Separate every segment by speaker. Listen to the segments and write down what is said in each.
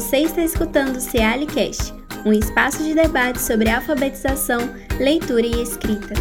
Speaker 1: Você está escutando o Cealicast, um espaço de debate sobre alfabetização, leitura e escrita.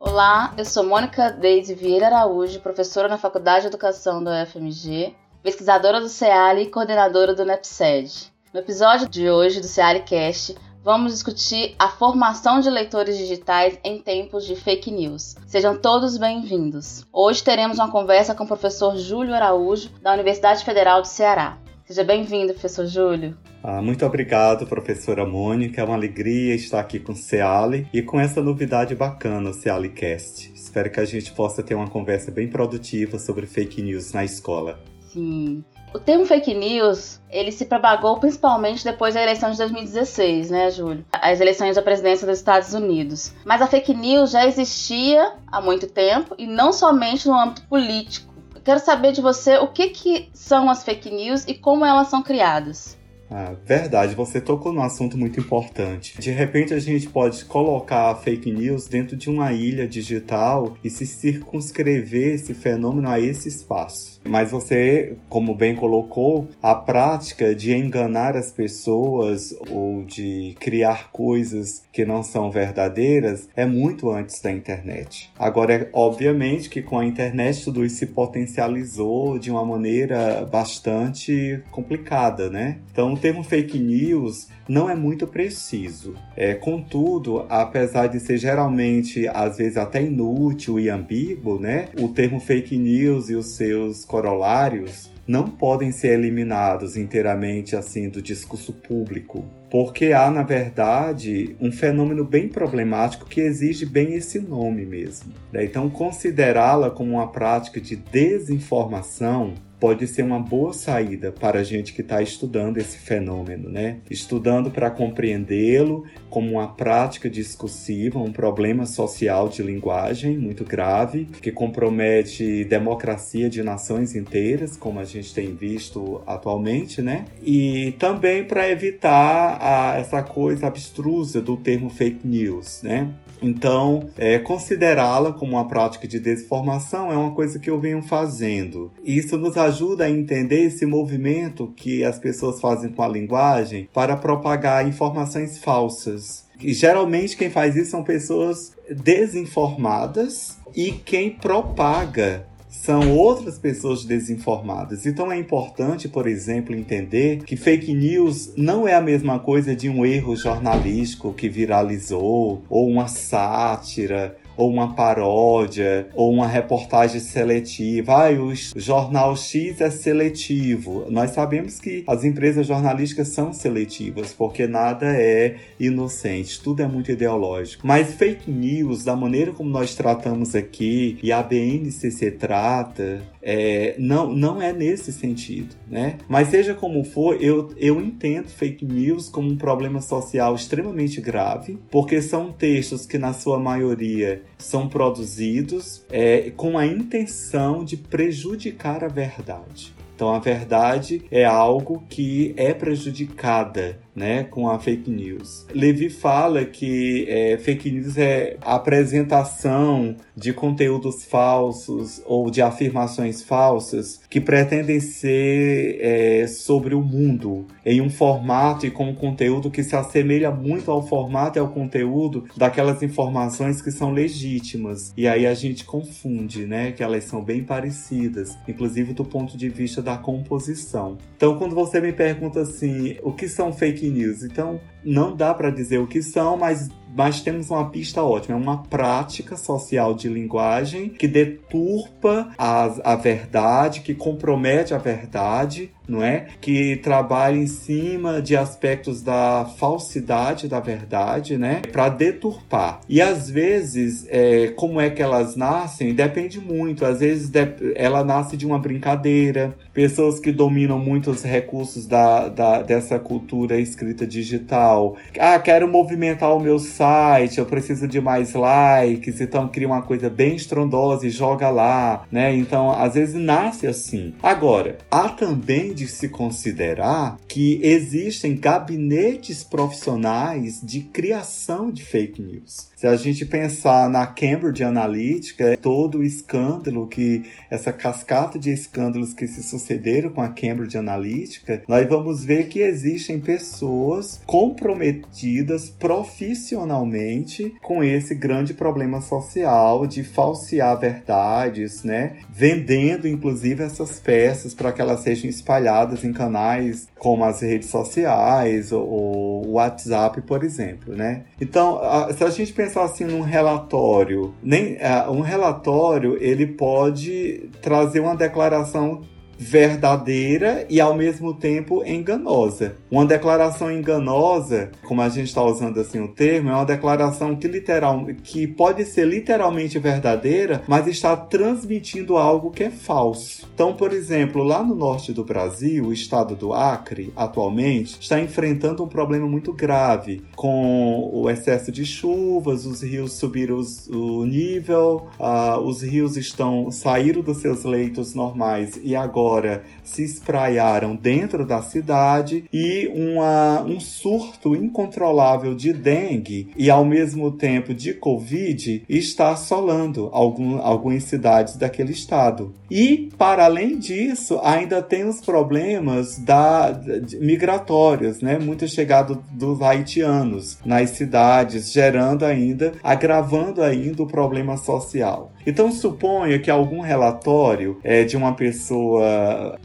Speaker 2: Olá, eu sou Mônica Deise Vieira Araújo, professora na Faculdade de Educação da UFMG, pesquisadora do CEALI e coordenadora do NEPSED. No episódio de hoje do CEALIcast, vamos discutir a formação de leitores digitais em tempos de fake news. Sejam todos bem-vindos. Hoje teremos uma conversa com o professor Júlio Araújo, da Universidade Federal do Ceará. Seja bem-vindo, professor Júlio.
Speaker 3: Ah, muito obrigado, professora Mônica. É uma alegria estar aqui com o Ceali e com essa novidade bacana, o CealiCast. Espero que a gente possa ter uma conversa bem produtiva sobre fake news na escola.
Speaker 2: Sim. O termo fake news, ele se propagou principalmente depois da eleição de 2016, né, Júlio? As eleições da presidência dos Estados Unidos. Mas a fake news já existia há muito tempo e não somente no âmbito político. Eu quero saber de você o que, que são as fake news e como elas são criadas.
Speaker 3: Ah, verdade, você tocou num assunto muito importante. De repente a gente pode colocar a fake news dentro de uma ilha digital e se circunscrever esse fenômeno a esse espaço. Mas você, como bem colocou, a prática de enganar as pessoas ou de criar coisas que não são verdadeiras é muito antes da internet. Agora, é obviamente que com a internet tudo isso se potencializou de uma maneira bastante complicada, né? Então, termo fake news não é muito preciso. É, contudo, apesar de ser geralmente, às vezes, até inútil e ambíguo, né? O termo fake news e os seus corolários não podem ser eliminados inteiramente assim do discurso público, porque há, na verdade, um fenômeno bem problemático que exige bem esse nome mesmo. Né? Então, considerá-la como uma prática de desinformação pode ser uma boa saída para a gente que está estudando esse fenômeno, né? Estudando para compreendê-lo como uma prática discursiva, um problema social de linguagem muito grave, que compromete democracia de nações inteiras, como a gente tem visto atualmente, né? E também para evitar a, essa coisa abstrusa do termo fake news, né? Então, é, considerá-la como uma prática de desinformação é uma coisa que eu venho fazendo. Isso nos ajuda a entender esse movimento que as pessoas fazem com a linguagem para propagar informações falsas. E geralmente quem faz isso são pessoas desinformadas e quem propaga são outras pessoas desinformadas. Então é importante, por exemplo, entender que fake news não é a mesma coisa de um erro jornalístico que viralizou ou uma sátira ou uma paródia, ou uma reportagem seletiva. Ah, o jornal X é seletivo. Nós sabemos que as empresas jornalísticas são seletivas, porque nada é inocente, tudo é muito ideológico. Mas fake news, da maneira como nós tratamos aqui, e a BNCC trata, é, não, não é nesse sentido, né? Mas seja como for, eu, eu entendo fake news como um problema social extremamente grave, porque são textos que, na sua maioria, são produzidos é, com a intenção de prejudicar a verdade. Então, a verdade é algo que é prejudicada né, com a fake news. Levi fala que é, fake news é a apresentação de conteúdos falsos ou de afirmações falsas que pretendem ser é, sobre o mundo em um formato e com um conteúdo que se assemelha muito ao formato e ao conteúdo daquelas informações que são legítimas. E aí a gente confunde, né, que elas são bem parecidas, inclusive do ponto de vista da composição. Então, quando você me pergunta assim, o que são fake fake news. Então, não dá para dizer o que são, mas, mas temos uma pista ótima. É uma prática social de linguagem que deturpa a, a verdade, que compromete a verdade, não é? Que trabalha em cima de aspectos da falsidade da verdade, né? Para deturpar. E às vezes, é, como é que elas nascem? Depende muito. Às vezes ela nasce de uma brincadeira. Pessoas que dominam muitos recursos da, da, dessa cultura escrita digital. Ah, quero movimentar o meu site eu preciso de mais likes, então cria uma coisa bem estrondosa e joga lá, né? Então, às vezes nasce assim. Agora, há também de se considerar que existem gabinetes profissionais de criação de fake news. Se a gente pensar na Cambridge Analytica, todo o escândalo que essa cascata de escândalos que se sucederam com a Cambridge Analytica, nós vamos ver que existem pessoas comprometidas profissionalmente com esse grande problema social de falsear verdades, né? Vendendo inclusive essas peças para que elas sejam espalhadas em canais como as redes sociais ou o WhatsApp, por exemplo, né? Então, se a gente pensar assim num relatório, nem uh, um relatório ele pode trazer uma declaração verdadeira e ao mesmo tempo enganosa. Uma declaração enganosa, como a gente está usando assim o termo, é uma declaração que literal, que pode ser literalmente verdadeira, mas está transmitindo algo que é falso. Então, por exemplo, lá no norte do Brasil, o estado do Acre, atualmente, está enfrentando um problema muito grave com o excesso de chuvas, os rios subiram os, o nível, uh, os rios estão saíram dos seus leitos normais e agora agora se espraiaram dentro da cidade e uma, um surto incontrolável de dengue e ao mesmo tempo de Covid está assolando algum, algumas cidades daquele estado. E, para além disso, ainda tem os problemas da, de, migratórios, né? Muito chegado dos haitianos nas cidades, gerando ainda, agravando ainda o problema social. Então suponha que algum relatório é, de uma pessoa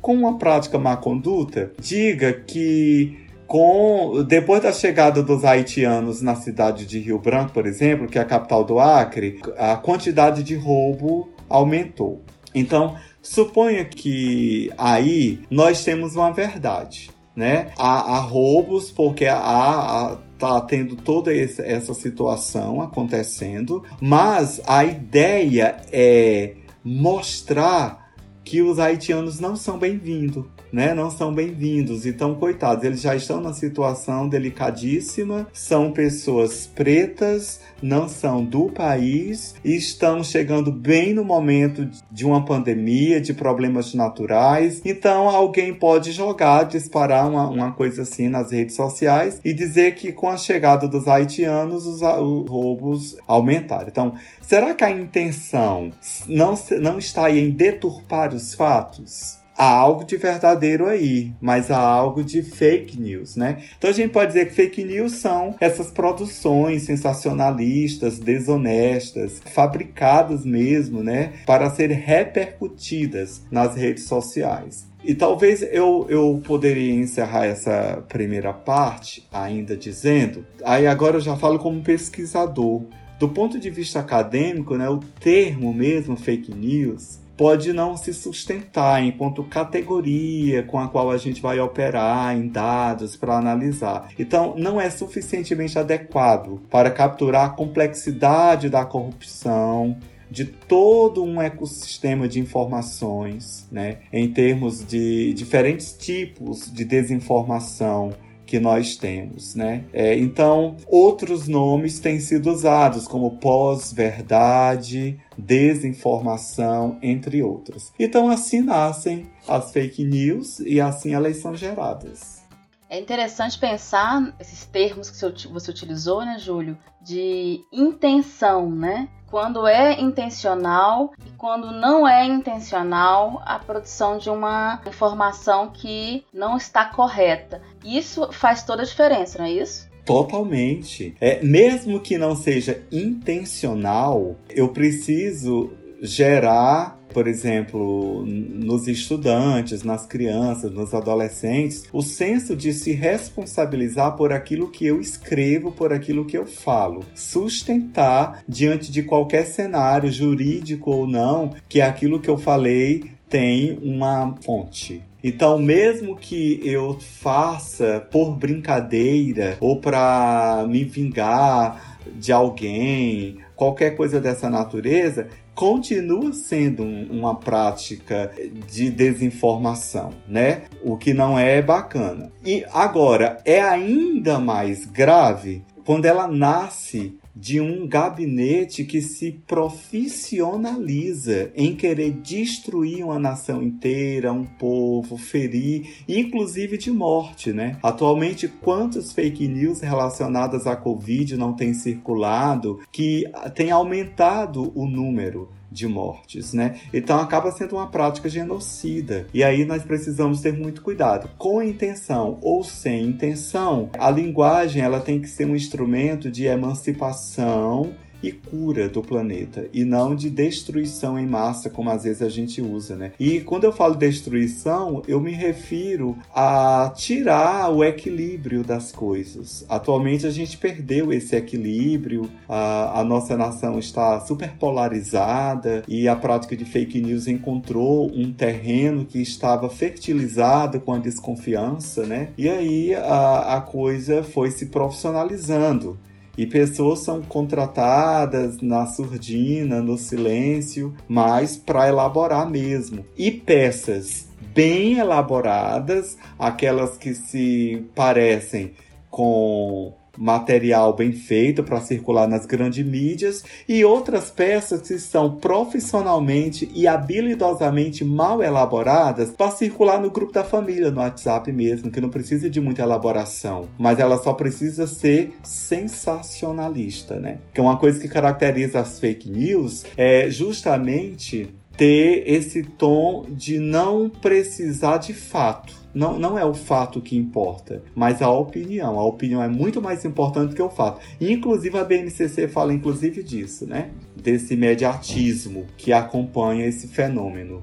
Speaker 3: com uma prática má conduta diga que com depois da chegada dos haitianos na cidade de Rio Branco, por exemplo, que é a capital do Acre, a quantidade de roubo aumentou. Então, suponha que aí nós temos uma verdade, né? Há, há roubos porque há, há tá tendo toda essa situação acontecendo, mas a ideia é mostrar que os haitianos não são bem-vindos né, não são bem-vindos. Então, coitados, eles já estão na situação delicadíssima, são pessoas pretas, não são do país e estão chegando bem no momento de uma pandemia, de problemas naturais. Então, alguém pode jogar, disparar uma, uma coisa assim nas redes sociais e dizer que com a chegada dos haitianos, os, os roubos aumentaram. Então, será que a intenção não, não está aí em deturpar os fatos? há algo de verdadeiro aí, mas há algo de fake news, né? Então a gente pode dizer que fake news são essas produções sensacionalistas, desonestas, fabricadas mesmo, né, para serem repercutidas nas redes sociais. E talvez eu, eu poderia encerrar essa primeira parte ainda dizendo, aí agora eu já falo como pesquisador. Do ponto de vista acadêmico, né, o termo mesmo fake news pode não se sustentar enquanto categoria com a qual a gente vai operar em dados para analisar. Então, não é suficientemente adequado para capturar a complexidade da corrupção, de todo um ecossistema de informações, né, em termos de diferentes tipos de desinformação que nós temos, né? É, então, outros nomes têm sido usados, como pós-verdade, desinformação, entre outros. Então, assim nascem as fake news e assim elas são geradas.
Speaker 2: É interessante pensar esses termos que você utilizou, né, Júlio, de intenção, né? Quando é intencional e quando não é intencional a produção de uma informação que não está correta. Isso faz toda a diferença, não é isso?
Speaker 3: Totalmente. É, mesmo que não seja intencional, eu preciso gerar por exemplo, nos estudantes, nas crianças, nos adolescentes, o senso de se responsabilizar por aquilo que eu escrevo, por aquilo que eu falo. Sustentar diante de qualquer cenário jurídico ou não que aquilo que eu falei tem uma fonte. Então, mesmo que eu faça por brincadeira ou para me vingar de alguém, qualquer coisa dessa natureza, continua sendo uma prática de desinformação, né? O que não é bacana. E agora é ainda mais grave quando ela nasce de um gabinete que se profissionaliza em querer destruir uma nação inteira, um povo, ferir, inclusive de morte, né? Atualmente, quantas fake news relacionadas à Covid não têm circulado que tem aumentado o número de mortes, né? Então acaba sendo uma prática genocida. E aí nós precisamos ter muito cuidado. Com intenção ou sem intenção, a linguagem ela tem que ser um instrumento de emancipação e cura do planeta e não de destruição em massa, como às vezes a gente usa, né? E quando eu falo destruição, eu me refiro a tirar o equilíbrio das coisas. Atualmente a gente perdeu esse equilíbrio, a, a nossa nação está super polarizada e a prática de fake news encontrou um terreno que estava fertilizado com a desconfiança, né? E aí a, a coisa foi se profissionalizando. E pessoas são contratadas na surdina, no silêncio, mas para elaborar mesmo. E peças bem elaboradas, aquelas que se parecem com material bem feito para circular nas grandes mídias e outras peças que são profissionalmente e habilidosamente mal elaboradas para circular no grupo da família, no WhatsApp mesmo, que não precisa de muita elaboração, mas ela só precisa ser sensacionalista, né? Que é uma coisa que caracteriza as fake news é justamente ter esse tom de não precisar de fato não, não é o fato que importa, mas a opinião. A opinião é muito mais importante que o fato. Inclusive a BNCC fala inclusive disso, né? Desse mediatismo que acompanha esse fenômeno.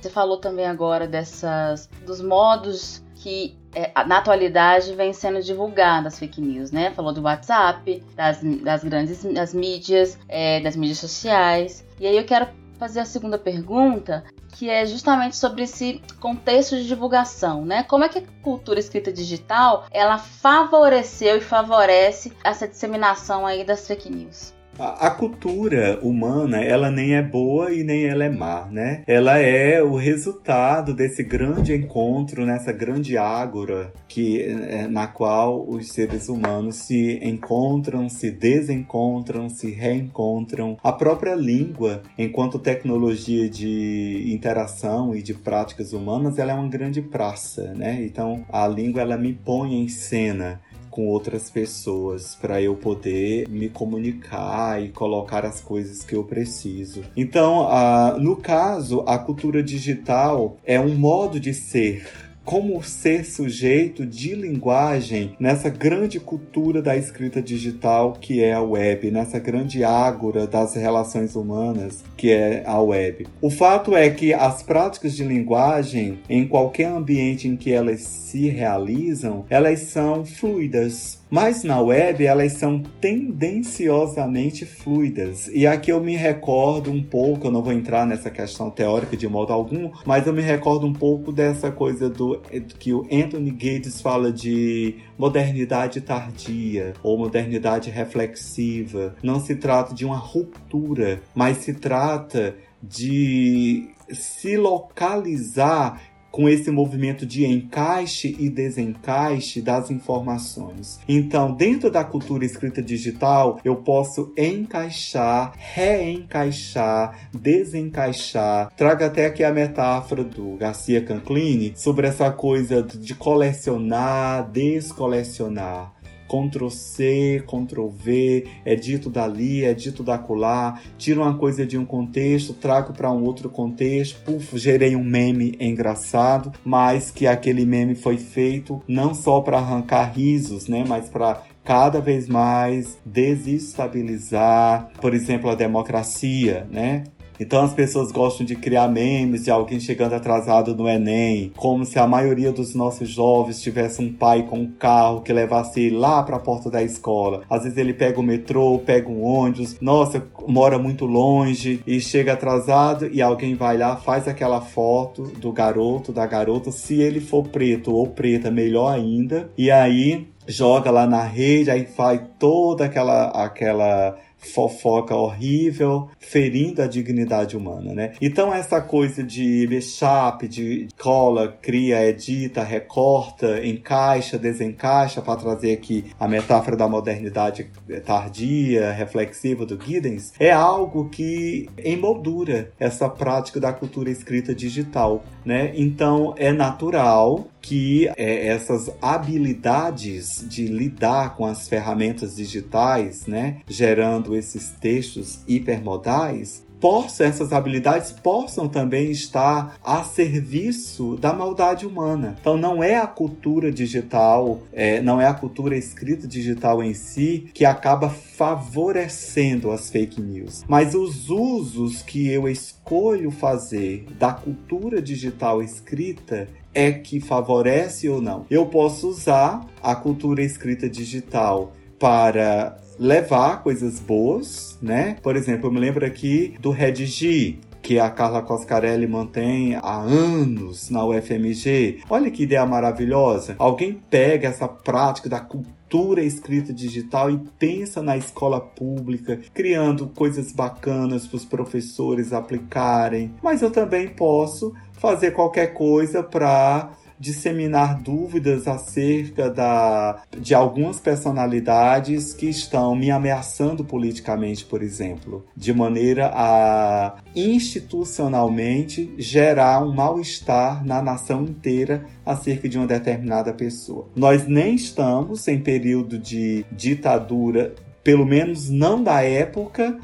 Speaker 2: Você falou também agora dessas dos modos que é, na atualidade vem sendo divulgadas fake news, né? Falou do WhatsApp, das, das grandes das mídias, é, das mídias sociais. E aí eu quero fazer a segunda pergunta, que é justamente sobre esse contexto de divulgação, né? Como é que a cultura escrita digital ela favoreceu e favorece essa disseminação aí das fake news?
Speaker 3: A, cultura humana, ela nem é boa e nem ela é má, né? Ela é o resultado desse grande encontro, nessa grande ágora que, é, na qual os seres humanos se encontram, se desencontram, se reencontram. A própria língua, enquanto tecnologia de interação e de práticas humanas, ela é uma grande praça, né? Então, a língua, ela me põe em cena com outras pessoas para eu poder me comunicar e colocar as coisas que eu preciso. Então, uh, no caso, a cultura digital é um modo de ser como ser sujeito de linguagem nessa grande cultura da escrita digital que é a web, nessa grande ágora das relações humanas que é a web. O fato é que as práticas de linguagem, em qualquer ambiente em que elas se realizam, elas são fluidas. Mas na web elas são tendenciosamente fluidas. E aqui eu me recordo um pouco, eu não vou entrar nessa questão teórica de modo algum, mas eu me recordo um pouco dessa coisa do que o Anthony Gates fala de modernidade tardia ou modernidade reflexiva. Não se trata de uma ruptura, mas se trata de se localizar com esse movimento de encaixe e desencaixe das informações. Então, dentro da cultura escrita digital, eu posso encaixar, reencaixar, desencaixar. Trago até aqui a metáfora do Garcia Canclini sobre essa coisa de colecionar, descolecionar. Ctrl C, Ctrl V, é dito dali, é dito da colar, tiro uma coisa de um contexto, trago para um outro contexto, puf, gerei um meme engraçado, mas que aquele meme foi feito não só para arrancar risos, né, mas para cada vez mais desestabilizar, por exemplo, a democracia, né? Então as pessoas gostam de criar memes de alguém chegando atrasado no Enem, como se a maioria dos nossos jovens tivesse um pai com um carro que levasse ele lá para a porta da escola. Às vezes ele pega o metrô, pega um ônibus, nossa, mora muito longe e chega atrasado e alguém vai lá, faz aquela foto do garoto, da garota, se ele for preto ou preta, melhor ainda. E aí joga lá na rede, aí faz toda aquela aquela fofoca horrível, ferindo a dignidade humana, né? Então essa coisa de mashup, de cola, cria, edita, recorta, encaixa, desencaixa, para trazer aqui a metáfora da modernidade tardia, reflexiva do Giddens, é algo que emoldura essa prática da cultura escrita digital, né? Então é natural que é, essas habilidades de lidar com as ferramentas digitais, né, gerando esses textos hipermodais, possam, essas habilidades possam também estar a serviço da maldade humana. Então não é a cultura digital, é, não é a cultura escrita digital em si que acaba favorecendo as fake news, mas os usos que eu escolho fazer da cultura digital escrita é que favorece ou não. Eu posso usar a cultura escrita digital para levar coisas boas, né? Por exemplo, eu me lembro aqui do Redigir, que a Carla Coscarelli mantém há anos na UFMG. Olha que ideia maravilhosa. Alguém pega essa prática da cultura escrita digital e pensa na escola pública, criando coisas bacanas para os professores aplicarem. Mas eu também posso fazer qualquer coisa para disseminar dúvidas acerca da, de algumas personalidades que estão me ameaçando politicamente, por exemplo, de maneira a institucionalmente gerar um mal-estar na nação inteira acerca de uma determinada pessoa. Nós nem estamos em período de ditadura, pelo menos não da época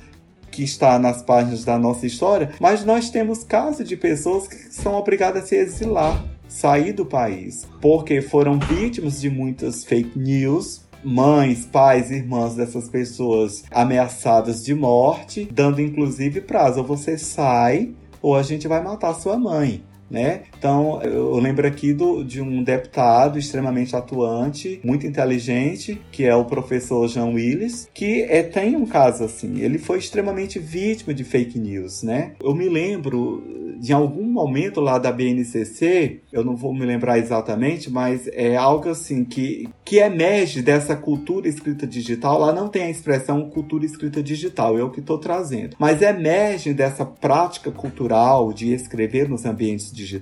Speaker 3: que está nas páginas da nossa história, mas nós temos casos de pessoas que são obrigadas a se exilar sair do país, porque foram vítimas de muitas fake news, mães, pais, irmãs dessas pessoas ameaçadas de morte, dando inclusive prazo: ou você sai ou a gente vai matar sua mãe né? Então, eu lembro aqui do, de um deputado extremamente atuante, muito inteligente, que é o professor Jean Willis, que é, tem um caso assim. Ele foi extremamente vítima de fake news, né? Eu me lembro de algum momento lá da BNCC, eu não vou me lembrar exatamente, mas é algo assim que, que emerge dessa cultura escrita digital. Lá não tem a expressão cultura escrita digital, é o que estou trazendo. Mas emerge dessa prática cultural de escrever nos ambientes digitais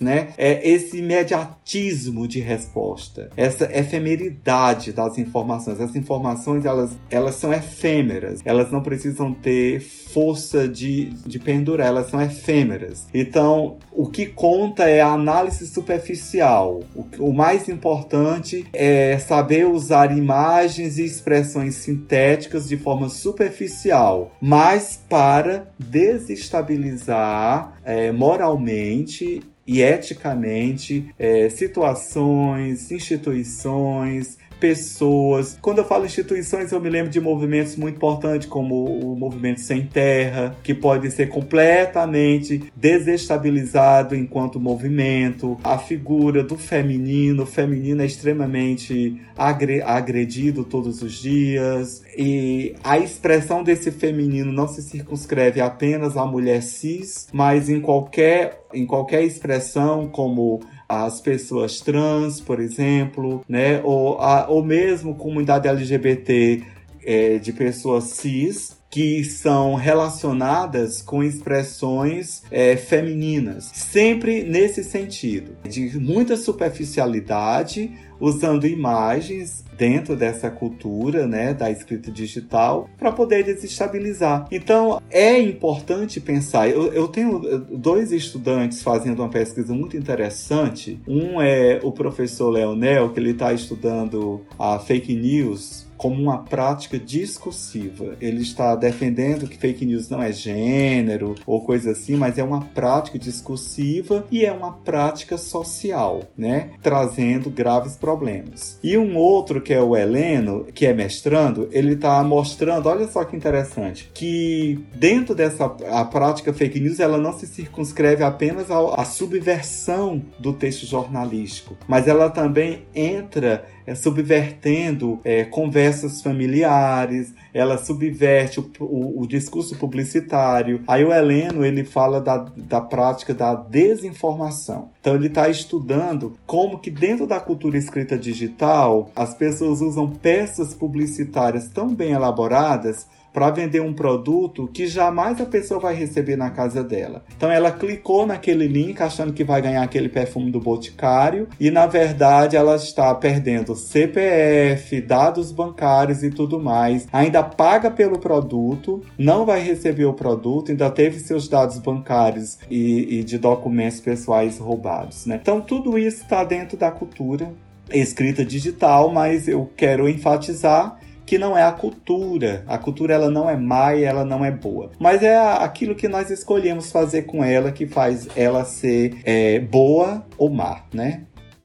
Speaker 3: né? É esse imediatismo de resposta, essa efemeridade das informações. As informações elas, elas são efêmeras, elas não precisam ter força de, de pendurar, elas são efêmeras. Então, o que conta é a análise superficial. O, o mais importante é saber usar imagens e expressões sintéticas de forma superficial, mas para desestabilizar é, moralmente e eticamente é, situações, instituições, pessoas. Quando eu falo instituições, eu me lembro de movimentos muito importantes, como o movimento Sem Terra, que pode ser completamente desestabilizado enquanto movimento. A figura do feminino, o feminino é extremamente agredido todos os dias. E a expressão desse feminino não se circunscreve apenas à mulher cis, mas em qualquer, em qualquer expressão, como as pessoas trans, por exemplo, né? Ou, a, ou mesmo comunidade LGBT é, de pessoas cis, que são relacionadas com expressões é, femininas, sempre nesse sentido, de muita superficialidade, usando imagens dentro dessa cultura, né, da escrita digital, para poder desestabilizar. Então, é importante pensar. Eu, eu, tenho dois estudantes fazendo uma pesquisa muito interessante. Um é o professor Leonel, que ele está estudando a fake news como uma prática discursiva. Ele está defendendo que fake news não é gênero ou coisa assim, mas é uma prática discursiva e é uma prática social, né? Trazendo graves problemas. E um outro que é o Heleno, que é mestrando, ele está mostrando, olha só que interessante, que dentro dessa a prática fake news, ela não se circunscreve apenas à subversão do texto jornalístico, mas ela também entra é, subvertendo é, conversas familiares, ela subverte o, o, o, discurso publicitário. Aí o Heleno ele fala da, da prática da desinformação. Então ele está estudando como que dentro da cultura escrita digital as pessoas usam peças publicitárias tão bem elaboradas para vender um produto que jamais a pessoa vai receber na casa dela. Então ela clicou naquele link achando que vai ganhar aquele perfume do Boticário e na verdade ela está perdendo CPF, dados bancários e tudo mais. Ainda paga pelo produto, não vai receber o produto, ainda teve seus dados bancários e, e de documentos pessoais roubados, né? Então tudo isso está dentro da cultura escrita digital, mas eu quero enfatizar que não é a cultura. A cultura ela não é má e ela não é boa. Mas é aquilo que nós escolhemos fazer com ela que faz ela ser é, boa ou má, né?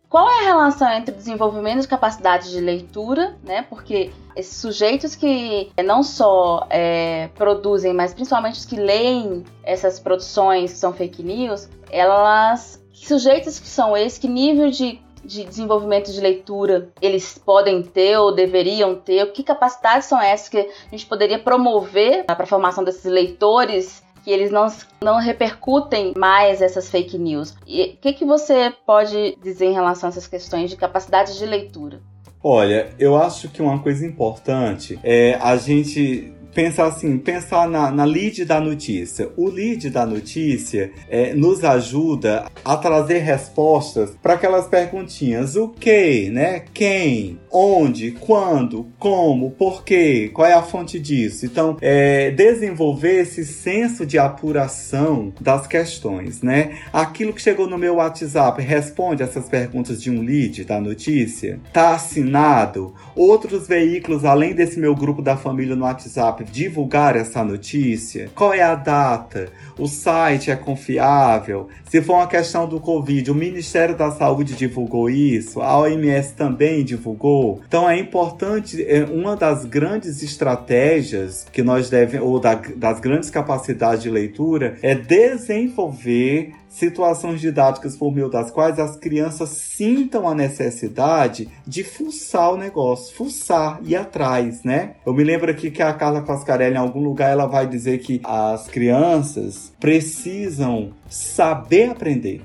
Speaker 2: Qual é a relação entre desenvolvimento de capacidade de leitura, né? Porque esses sujeitos que não só é, produzem, mas principalmente os que leem essas produções que são fake news, elas. Que sujeitos que são esses? Que nível de de desenvolvimento de leitura eles podem ter ou deveriam ter? Que capacidades são essas que a gente poderia promover para a formação desses leitores que eles não, não repercutem mais essas fake news. E o que, que você pode dizer em relação a essas questões de capacidade de leitura?
Speaker 3: Olha, eu acho que uma coisa importante é a gente pensar assim, pensar na, na lead da notícia. O lead da notícia é, nos ajuda a trazer respostas para aquelas perguntinhas: o que, né? Quem, onde, quando, como, por quê, qual é a fonte disso. Então, é, desenvolver esse senso de apuração das questões, né? Aquilo que chegou no meu WhatsApp responde essas perguntas de um lead da notícia? Tá assinado? Outros veículos além desse meu grupo da família no WhatsApp divulgar essa notícia? Qual é a data? O site é confiável? Se for uma questão do Covid, o Ministério da Saúde divulgou isso? A OMS também divulgou? Então é importante, é uma das grandes estratégias que nós devemos, ou da, das grandes capacidades de leitura, é desenvolver situações didáticas por meio das quais as crianças sintam a necessidade de fuçar o negócio, fuçar, ir atrás, né? Eu me lembro aqui que a Carla Pascarelli, em algum lugar, ela vai dizer que as crianças precisam saber aprender.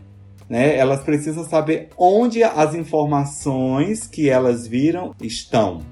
Speaker 3: Né? Elas precisam saber onde as informações que elas viram estão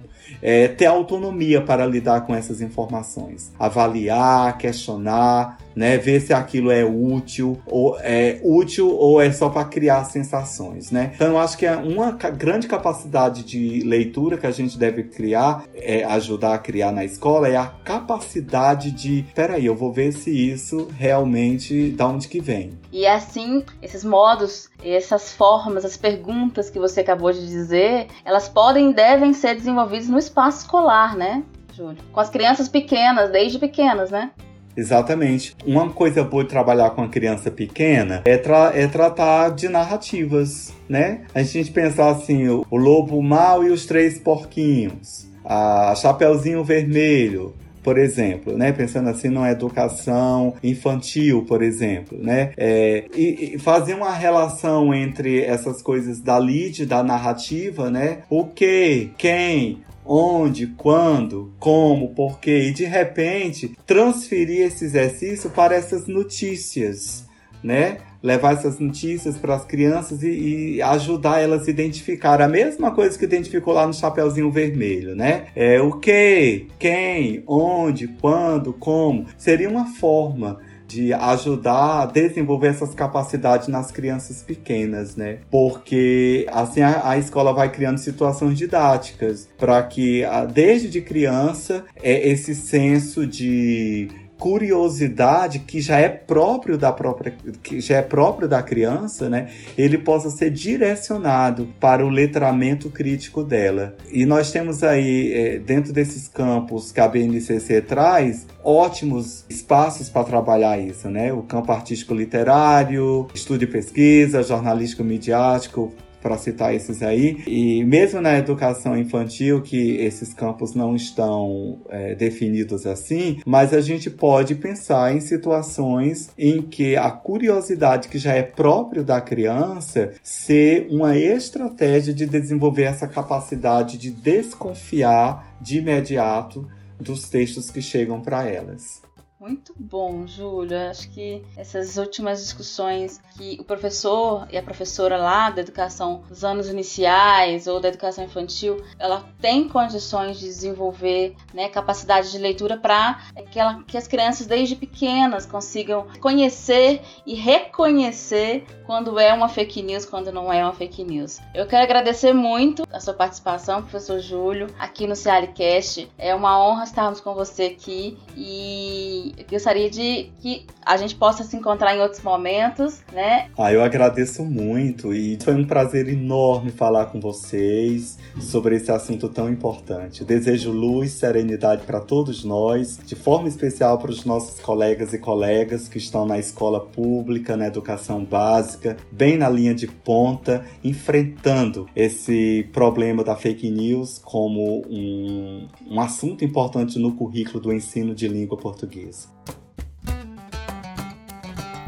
Speaker 3: é, ter autonomia para lidar com essas informações, avaliar, questionar, né, ver se aquilo é útil ou é útil ou é só para criar sensações, né? Então eu acho que é uma grande capacidade de leitura que a gente deve criar, é, ajudar a criar na escola é a capacidade de, peraí, eu vou ver se isso realmente da onde que vem.
Speaker 2: E assim, esses modos, essas formas, as perguntas que você acabou de dizer, elas podem e devem ser desenvolvidas no espaço escolar, né? Júlio? Com as crianças pequenas, desde pequenas, né?
Speaker 3: Exatamente. Uma coisa boa de trabalhar com a criança pequena é, tra é tratar de narrativas, né? A gente pensar assim, o, o lobo mau e os três porquinhos, a Chapeuzinho Vermelho, por exemplo, né? Pensando assim numa educação infantil, por exemplo, né? É, e, e, fazer uma relação entre essas coisas da lead, da narrativa, né? O que, quem, onde, quando, como, porquê, e de repente transferir esse exercício para essas notícias, né? Levar essas notícias para as crianças e, e, ajudar elas a identificar a mesma coisa que identificou lá no Chapeuzinho Vermelho, né? É o que, quem, onde, quando, como. Seria uma forma de ajudar a desenvolver essas capacidades nas crianças pequenas, né? Porque assim a, a escola vai criando situações didáticas para que desde de criança é esse senso de curiosidade que já é próprio da própria que já é próprio da criança, né? Ele possa ser direcionado para o letramento crítico dela. E nós temos aí é, dentro desses campos que a BNCC traz ótimos espaços para trabalhar isso, né? O campo artístico literário, estudo e pesquisa, jornalístico midiático, para citar esses aí. E mesmo na educação infantil, que esses campos não estão é, definidos assim, mas a gente pode pensar em situações em que a curiosidade que já é próprio da criança ser uma estratégia de desenvolver essa capacidade de desconfiar de imediato dos textos que chegam para elas.
Speaker 2: Muito bom, Júlio. Acho que essas últimas discussões que o professor e a professora lá da educação dos anos iniciais ou da educação infantil, ela tem condições de desenvolver né, capacidade de leitura para que, que as crianças desde pequenas consigam conhecer e reconhecer quando é uma fake news, quando não é uma fake news. Eu quero agradecer muito a sua participação, professor Júlio, aqui no Cealicast. É uma honra estarmos com você aqui e eu gostaria de que a gente possa se encontrar em outros momentos, né?
Speaker 3: Ah, eu agradeço muito e foi um prazer enorme falar com vocês sobre esse assunto tão importante. desejo luz, serenidade para todos nós, de forma especial para os nossos colegas e colegas que estão na escola pública, na educação básica, bem na linha de ponta, enfrentando esse problema da fake news como um, um assunto importante no currículo do ensino de língua portuguesa.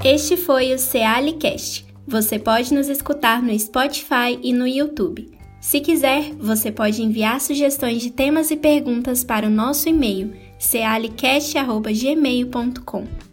Speaker 1: Este foi o Cealicast. Você pode nos escutar no Spotify e no YouTube. Se quiser, você pode enviar sugestões de temas e perguntas para o nosso e-mail cealicast.gmail.com.